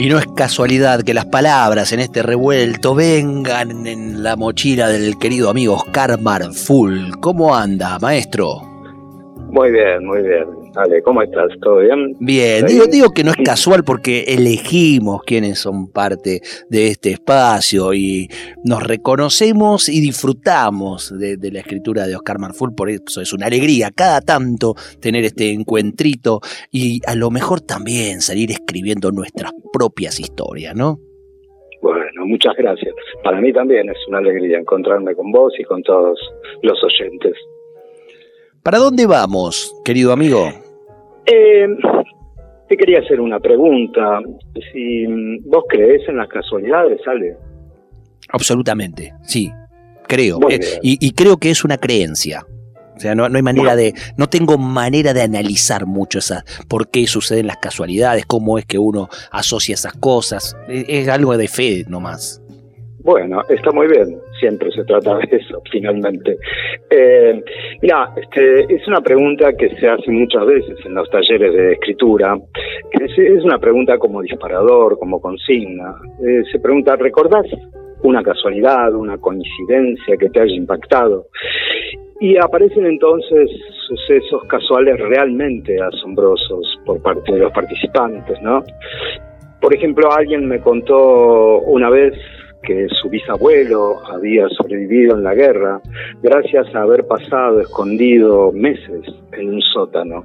Y no es casualidad que las palabras en este revuelto vengan en la mochila del querido amigo Oscar Marful. ¿Cómo anda, maestro? Muy bien, muy bien. Ale, ¿cómo estás? ¿Todo bien? Bien, digo, digo que no es casual porque elegimos quienes son parte de este espacio y nos reconocemos y disfrutamos de, la escritura de Oscar Marful, por eso es una alegría cada tanto tener este encuentrito y a lo mejor también salir escribiendo nuestras propias historias, ¿no? Bueno, muchas gracias. Para mí también es una alegría encontrarme con vos y con todos los oyentes. ¿Para dónde vamos, querido amigo? Eh, te quería hacer una pregunta. Si vos crees en las casualidades, Ale. Absolutamente, sí, creo. Eh, y, creo que es una creencia. O sea, no, hay manera de, no tengo manera de analizar mucho esa, por qué suceden las casualidades, cómo es que uno asocia esas cosas. es algo de fe nomás. Bueno, está muy bien, siempre se trata de eso, finalmente. Eh, mira, este, es una pregunta que se hace muchas veces en los talleres de escritura, es, una pregunta como disparador, como consigna. Eh, se pregunta, ¿recordás una casualidad, una coincidencia que te haya impactado? Y aparecen entonces sucesos casuales realmente asombrosos por parte de los participantes, ¿no? Por ejemplo, alguien me contó una vez que su bisabuelo había sobrevivido en la guerra gracias a haber pasado escondido meses en un sótano.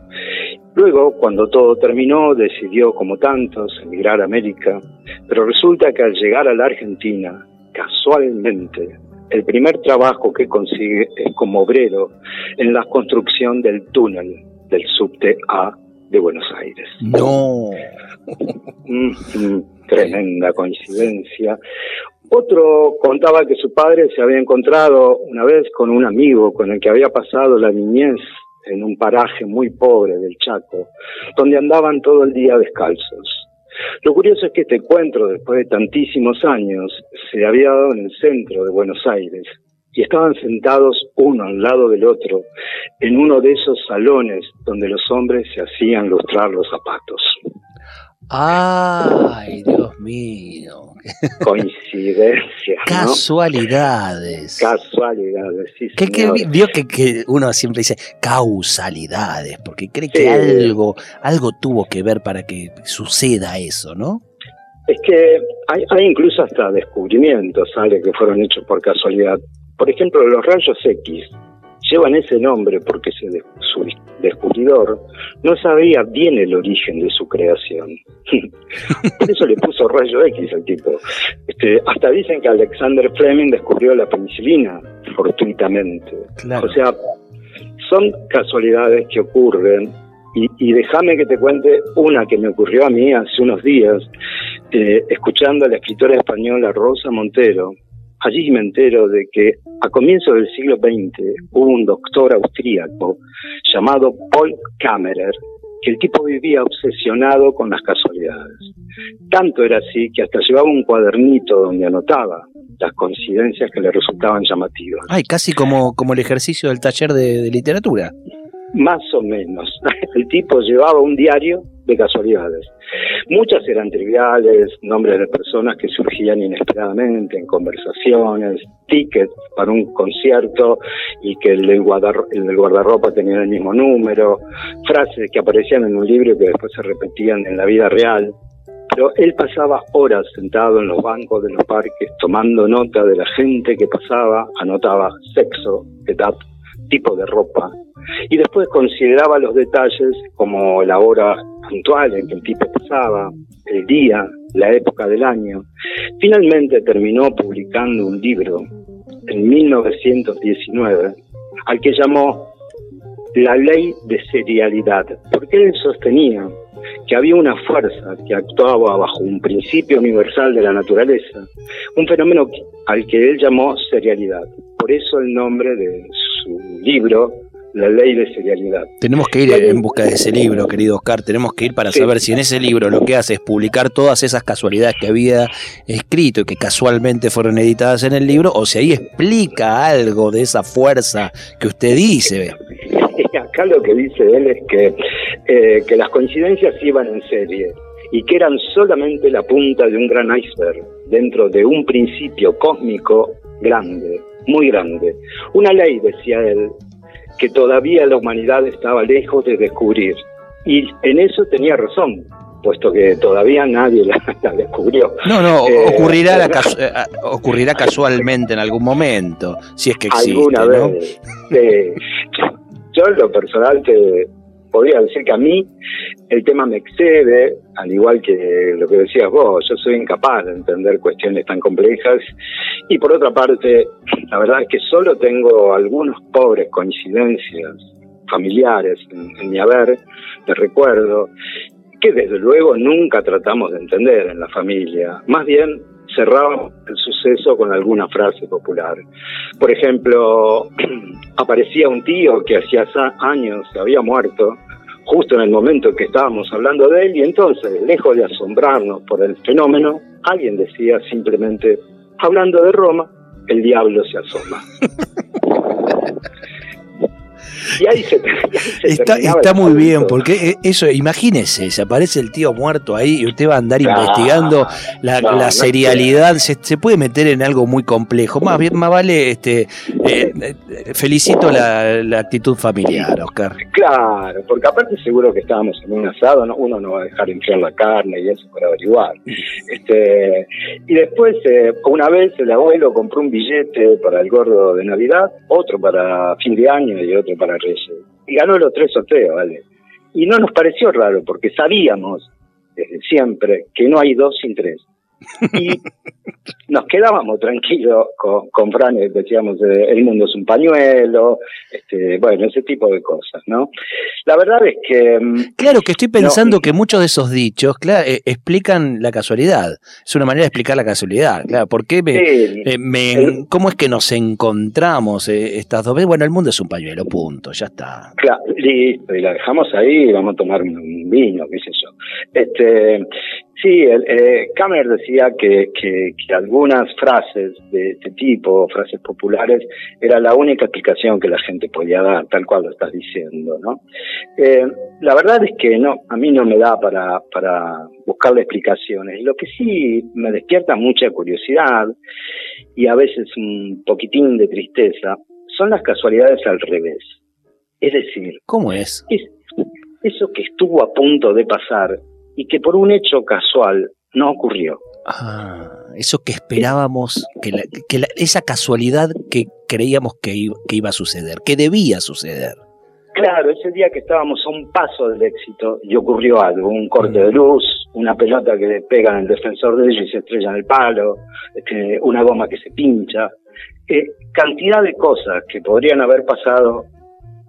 Luego, cuando todo terminó, decidió, como tantos, emigrar a América, pero resulta que al llegar a la Argentina, casualmente, el primer trabajo que consigue es como obrero en la construcción del túnel del subte A de Buenos Aires. No. Mm, mm, tremenda coincidencia. Otro contaba que su padre se había encontrado una vez con un amigo con el que había pasado la niñez en un paraje muy pobre del Chaco, donde andaban todo el día descalzos. Lo curioso es que este encuentro, después de tantísimos años, se había dado en el centro de Buenos Aires y estaban sentados uno al lado del otro en uno de esos salones donde los hombres se hacían lustrar los zapatos. Ay, Dios mío. Coincidencias. Casualidades. Casualidades, sí. ¿Qué, vio que, uno siempre dice causalidades, porque cree que algo, algo tuvo que ver para que suceda eso, ¿no? Es que hay, hay incluso hasta descubrimientos, ¿sale? Que fueron hechos por casualidad. Por ejemplo, los rayos X llevan ese nombre porque su descubridor no sabía bien el origen de su creación. Por eso le puso rayo X al tipo. Este, hasta dicen que Alexander Fleming descubrió la penicilina fortuitamente. O sea, son casualidades que ocurren y, déjame que te cuente una que me ocurrió a mí hace unos días, eh, escuchando a la escritora española Rosa Montero, Allí me entero de que a comienzos del siglo XX hubo un doctor austríaco llamado Paul Kammerer, que el tipo vivía obsesionado con las casualidades. Tanto era así que hasta llevaba un cuadernito donde anotaba las coincidencias que le resultaban llamativas. Ay, casi como, como el ejercicio del taller de literatura. Más o menos. El tipo llevaba un diario de casualidades. Muchas eran triviales, nombres de personas que surgían inesperadamente en conversaciones, tickets para un concierto y que el del, guardarropa tenía el mismo número, frases que aparecían en un libro y que después se repetían en la vida real. Pero él pasaba horas sentado en los bancos de los parques tomando nota de la gente que pasaba, anotaba sexo, edad, tipo de ropa, y después consideraba los detalles como la hora puntual en que el tipo pasaba, el día, la época del año. Finalmente terminó publicando un libro en 1919 al que llamó La ley de serialidad, porque él sostenía que había una fuerza que actuaba bajo un principio universal de la naturaleza, un fenómeno al que él llamó serialidad. Por eso el nombre de su libro, la ley de serialidad. Tenemos que ir en busca de ese libro, querido Oscar. Tenemos que ir para saber si en ese libro lo que hace es publicar todas esas casualidades que había escrito y que casualmente fueron editadas en el libro, o si ahí explica algo de esa fuerza que usted dice. Acá lo que dice él es que, eh, que las coincidencias iban en serie y que eran solamente la punta de un gran iceberg dentro de un principio cósmico grande, muy grande. Una ley, decía él, que todavía la humanidad estaba lejos de descubrir. Y en eso tenía razón, puesto que todavía nadie la, descubrió. No, no, eh, ocurrirá, eh, ocurrirá casualmente en algún momento, si es que existe. Alguna vez. yo en lo personal te, podría decir que a mí el tema me excede, al igual que lo que decías vos, yo soy incapaz de entender cuestiones tan complejas y por otra parte, la verdad es que solo tengo algunos pobres coincidencias familiares en, mi haber, de recuerdo, que desde luego nunca tratamos de entender en la familia, más bien cerramos el suceso con alguna frase popular. Por ejemplo, aparecía un tío que hacía años había muerto justo en el momento en que estábamos hablando de él y entonces, lejos de asombrarnos por el fenómeno, alguien decía simplemente, hablando de Roma, el diablo se asoma. Y ahí se, está, está muy bien, porque e, eso, imagínese, se aparece el tío muerto ahí y usted va a andar investigando la, serialidad, se, puede meter en algo muy complejo. Más bien, más vale, este, eh, eh, felicito la, actitud familiar, Oscar. Claro, porque aparte seguro que estábamos en un asado, uno no va a dejar enfriar la carne y eso para averiguar. Este, y después, eh, una vez el abuelo compró un billete para el gordo de Navidad, otro para fin de año y otro para y ganó los tres sorteos. Y no nos pareció raro, porque sabíamos desde siempre que no hay dos sin tres. Y nos quedábamos tranquilos con, con Fran, decíamos, eh, el mundo es un pañuelo, este, bueno, ese tipo de cosas, ¿no? La verdad es que... Mm, claro, que estoy pensando que muchos de esos dichos, claro, eh, explican la casualidad. Es una manera de explicar la casualidad, claro. ¿Por qué me, eh, ¿Cómo es que nos encontramos estas dos veces? Bueno, el mundo es un pañuelo, punto, ya está. Claro, listo, y la dejamos ahí vamos a tomar un vino, qué sé yo. Este, Sí, eh, Kammer decía que, que, algunas frases de este tipo, frases populares, era la única explicación que la gente podía dar, tal cual lo estás diciendo, ¿no? Eh, la verdad es que no, a mí no me da para, para buscarle explicaciones. Lo que sí me despierta mucha curiosidad y a veces un poquitín de tristeza son las casualidades al revés. Es decir, ¿cómo es? es eso que estuvo a punto de pasar y que por un hecho casual no ocurrió. Ah, eso que esperábamos, que, esa casualidad que creíamos que iba, a suceder, que debía suceder. Claro, ese día que estábamos a un paso del éxito y ocurrió algo, un corte de luz, una pelota que le pega en el defensor de ellos y se estrella en el palo, este, una goma que se pincha, eh, cantidad de cosas que podrían haber pasado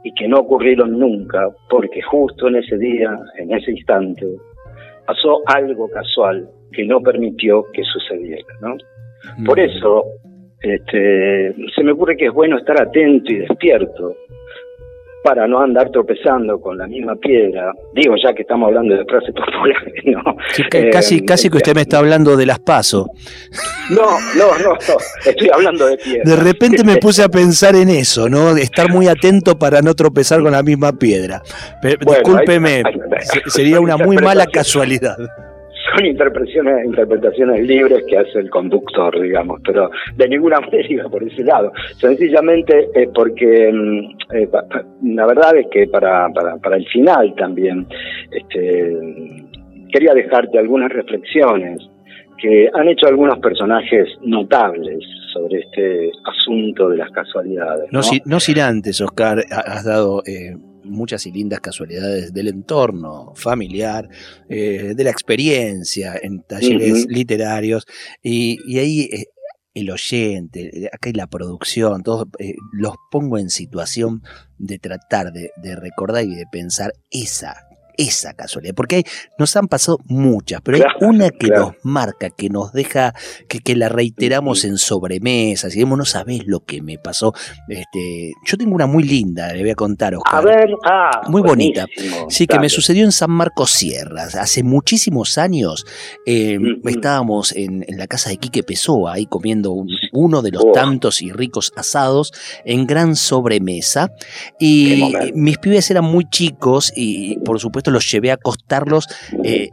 y que no ocurrieron nunca, porque justo en ese día, en ese instante, pasó algo casual que no permitió que sucediera, ¿no? Por eso este, se me ocurre que es bueno estar atento y despierto para no andar tropezando con la misma piedra. Digo, ya que estamos hablando de frases populares, ¿no? casi, eh, casi que usted me está hablando de las pasos. No, no, no, estoy hablando de piedra. De repente me puse a pensar en eso, ¿no? Estar muy atento para no tropezar con la misma piedra. discúlpeme, sería una muy mala casualidad son interpretaciones, interpretaciones libres que hace el conductor, digamos, pero de ninguna manera iba por ese lado. Sencillamente es porque mm, eh, la verdad es que para, para, para el final también este, quería dejarte algunas reflexiones que han hecho algunos personajes notables sobre este asunto de las casualidades. No, no sin antes, Oscar, has dado eh, muchas y lindas casualidades del entorno familiar, eh, de la experiencia en talleres literarios, y, ahí eh, el oyente, acá hay la producción, todos los pongo en situación de tratar de, recordar y de pensar esa esa casualidad, porque nos han pasado muchas, pero hay una que nos marca, que nos deja, que, que la reiteramos en sobremesas, y no sabés lo que me pasó. Este, yo tengo una muy linda, le voy a contar, Oscar. A ver, ah, muy bonita. Sí, que me sucedió en San Marcos Sierras. Hace muchísimos años eh, estábamos en, la casa de Quique Pessoa, ahí comiendo uno de los tantos y ricos asados en gran sobremesa. Y mis pibes eran muy chicos y por supuesto los llevé a acostarlos. Eh,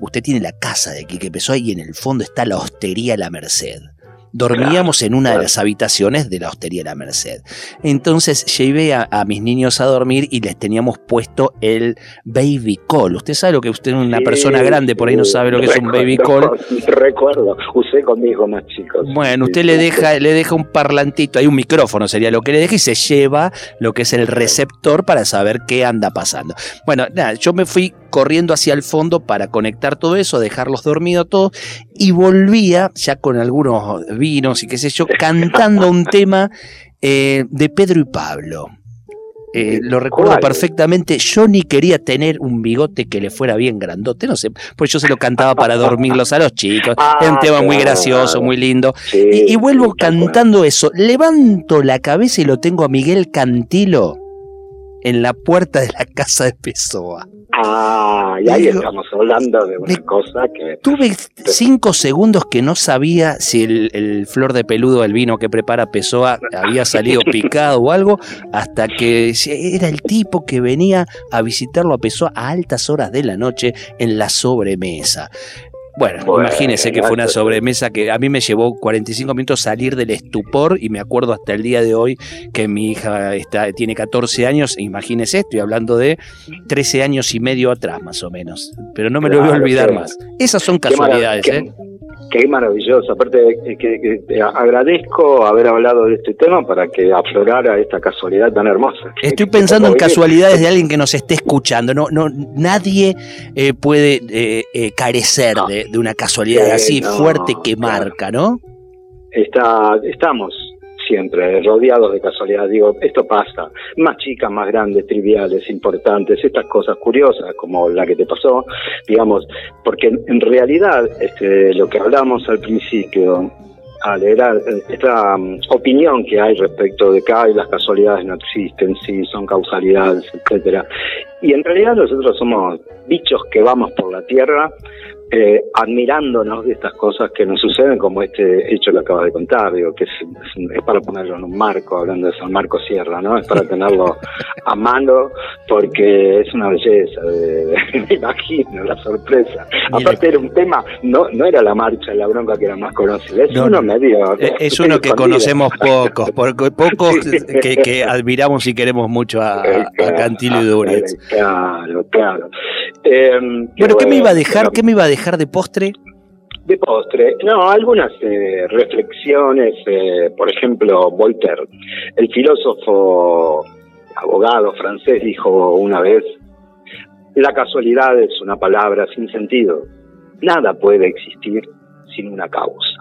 usted tiene la casa de Quique Pessoa y en el fondo está la hostería La Merced dormíamos en una de las habitaciones de la hostería La Merced. Entonces llevé a, mis niños a dormir y les teníamos puesto el baby call. Usted sabe lo que usted es una persona grande, por ahí no sabe lo que es un baby call. Recuerdo, usé con mi hijo más chicos. Bueno, usted le deja, le deja un parlantito, hay un micrófono sería lo que le deja y se lleva lo que es el receptor para saber qué anda pasando. Bueno, nada, yo me fui corriendo hacia el fondo para conectar todo eso, dejarlos dormidos todos y volvía ya con algunos vinos y qué sé yo, cantando un tema eh, de Pedro y Pablo. Eh, lo recuerdo perfectamente. Yo ni quería tener un bigote que le fuera bien grandote, no sé, pues yo se lo cantaba para dormirlos a los chicos. es un ah, tema muy gracioso, muy lindo. y, vuelvo cantando eso. Levanto la cabeza y lo tengo a Miguel Cantilo en la puerta de la casa de Pessoa. Ah, y ahí estamos hablando de una cosa que... Tuve cinco segundos que no sabía si el, flor de peludo del vino que prepara Pessoa había salido picado o algo, hasta que era el tipo que venía a visitarlo a Pessoa a altas horas de la noche en la sobremesa. Bueno, imagínese que fue una sobremesa que a mí me llevó 45 minutos salir del estupor y me acuerdo hasta el día de hoy que mi hija está, tiene 14 años, imagínese, estoy hablando de 13 años y medio atrás más o menos, pero no me lo voy a olvidar más. Esas son casualidades, ¿eh? Qué maravilloso. Aparte, que, agradezco haber hablado de este tema para que aflorara esta casualidad tan hermosa. Estoy pensando en casualidades de alguien que nos esté escuchando. No, no, nadie eh, puede eh, eh, carecer de, una casualidad así fuerte que marca, ¿no? Está, estamos siempre, rodeados de casualidad. Digo, esto pasa. Más chicas, más grandes, triviales, importantes, estas cosas curiosas como la que te pasó, digamos, porque en realidad este, lo que hablamos al principio, era esta um, opinión que hay respecto de que las casualidades no existen, sí, son causalidades, etcétera. Y en realidad nosotros somos bichos que vamos por la tierra eh, admirándonos de estas cosas que nos suceden, como este hecho que acabas de contar, digo, que es, es, para ponerlo en un marco, hablando de San Marco Sierra, ¿no? Es para tenerlo a mano, porque es una belleza, me imagino, la sorpresa. Aparte era un tema, no no era la marcha, la bronca que era más conocida, es uno medio... Eh, es, uno que conocemos pocos, porque pocos que, admiramos y queremos mucho a, a Cantilo y Duretz. Claro, claro. Eh, bueno, ¿qué me iba a dejar? ¿Qué me iba a dejar de postre? De postre, no, algunas eh, reflexiones, eh, por ejemplo, Voltaire, el filósofo abogado francés, dijo una vez, la casualidad es una palabra sin sentido, nada puede existir sin una causa.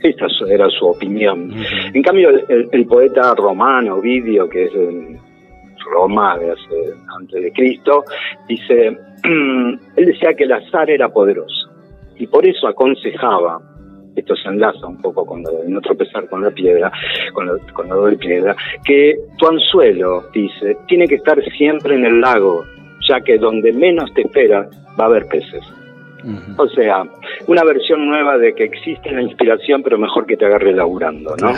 Esta era su opinión. En cambio, el, poeta romano, Ovidio, que es Roma de antes de Cristo, dice, él decía que el azar era poderoso y por eso aconsejaba, esto se enlaza un poco con no tropezar con la piedra, con la, con doble piedra, que tu anzuelo, dice, tiene que estar siempre en el lago, ya que donde menos te espera va a haber peces. O sea, una versión nueva de que existe la inspiración, pero mejor que te agarre laburando, ¿no?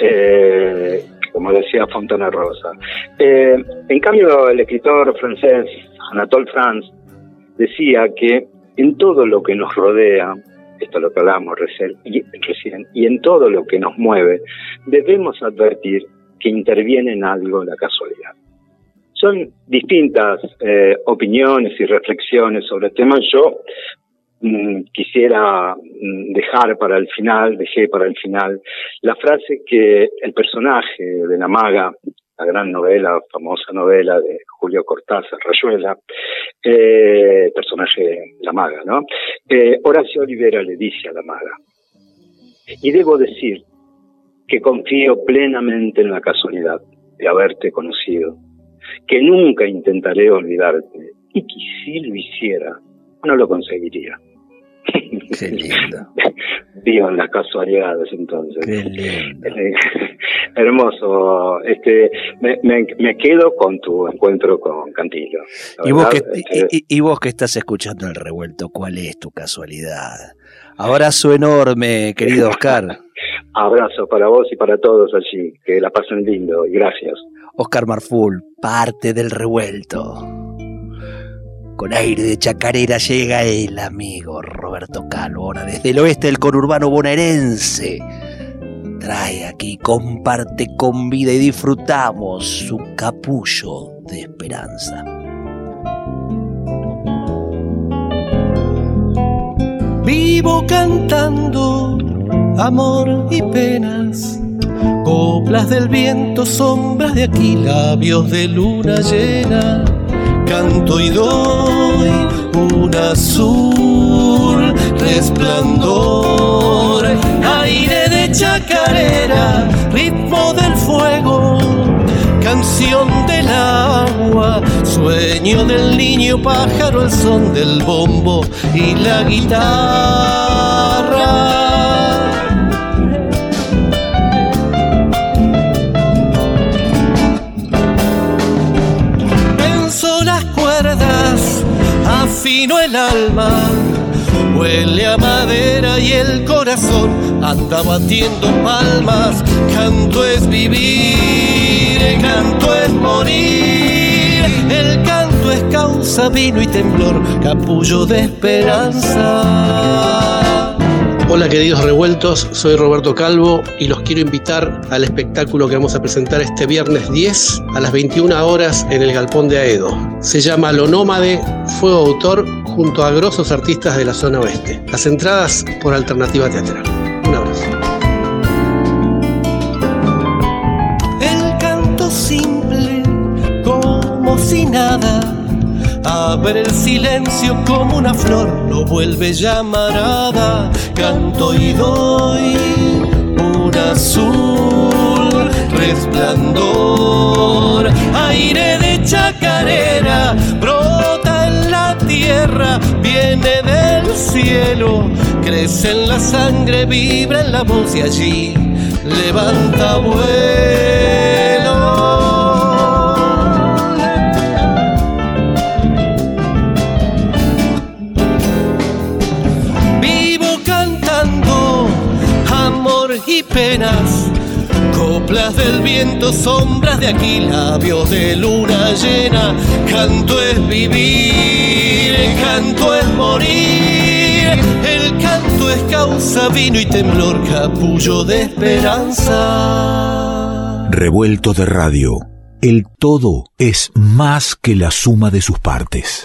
Eh, como decía Fontana Rosa. Eh, en cambio, el escritor francés Anatole France decía que en todo lo que nos rodea, esto es lo que hablábamos recién, y, en todo lo que nos mueve, debemos advertir que interviene en algo la casualidad. Son distintas eh, opiniones y reflexiones sobre el tema. Yo quisiera mm, dejar para el final, dejé para el final, la frase que el personaje de la maga la gran novela, famosa novela de Julio Cortázar, Rayuela, eh, personaje La Maga, ¿no? Eh, Horacio Olivera le dice a La Maga, y debo decir que confío plenamente en la casualidad de haberte conocido, que nunca intentaré olvidarte y que si lo hiciera, no lo conseguiría. Qué lindo. Vivan las casualidades entonces. Qué lindo. Eh, hermoso. Este, me, me, me, quedo con tu encuentro con Cantillo. ¿Y vos, que, este... y, y vos que estás escuchando el revuelto, ¿cuál es tu casualidad? Abrazo enorme, querido Oscar. Abrazo para vos y para todos allí. Que la pasen lindo y gracias. Oscar Marful, parte del revuelto. Con aire de chacarera llega el amigo Roberto Calvo, ahora desde el oeste del conurbano bonaerense. Trae aquí, comparte con vida y disfrutamos su capullo de esperanza. Vivo cantando amor y penas, coplas del viento, sombras de aquí, labios de luna llena canto y doy un azul resplandor, aire de chacarera, ritmo del fuego, canción del agua, sueño del niño pájaro, el son del bombo y la guitarra. El alma, huele a madera y el corazón anda batiendo palmas. Canto es vivir, canto es morir, el canto es causa, vino y temblor, capullo de esperanza. Hola queridos revueltos, soy Roberto Calvo y los quiero invitar al espectáculo que vamos a presentar este viernes 10 a las 21 horas en el Galpón de Aedo. Se llama Lo Nómade, Fuego Autor junto a grosos artistas de la zona oeste. Las entradas por Alternativa Teatral. Abre el silencio como una flor, lo vuelve llamarada. Canto y doy un azul resplandor. Aire de chacarera brota en la tierra, viene del cielo, crece en la sangre, vibra en la voz y allí levanta vuelo. Sombras de aquí, labios de luna llena. Canto es vivir, canto es morir. El canto es causa, vino y temblor, capullo de esperanza. Revuelto de radio. El todo es más que la suma de sus partes.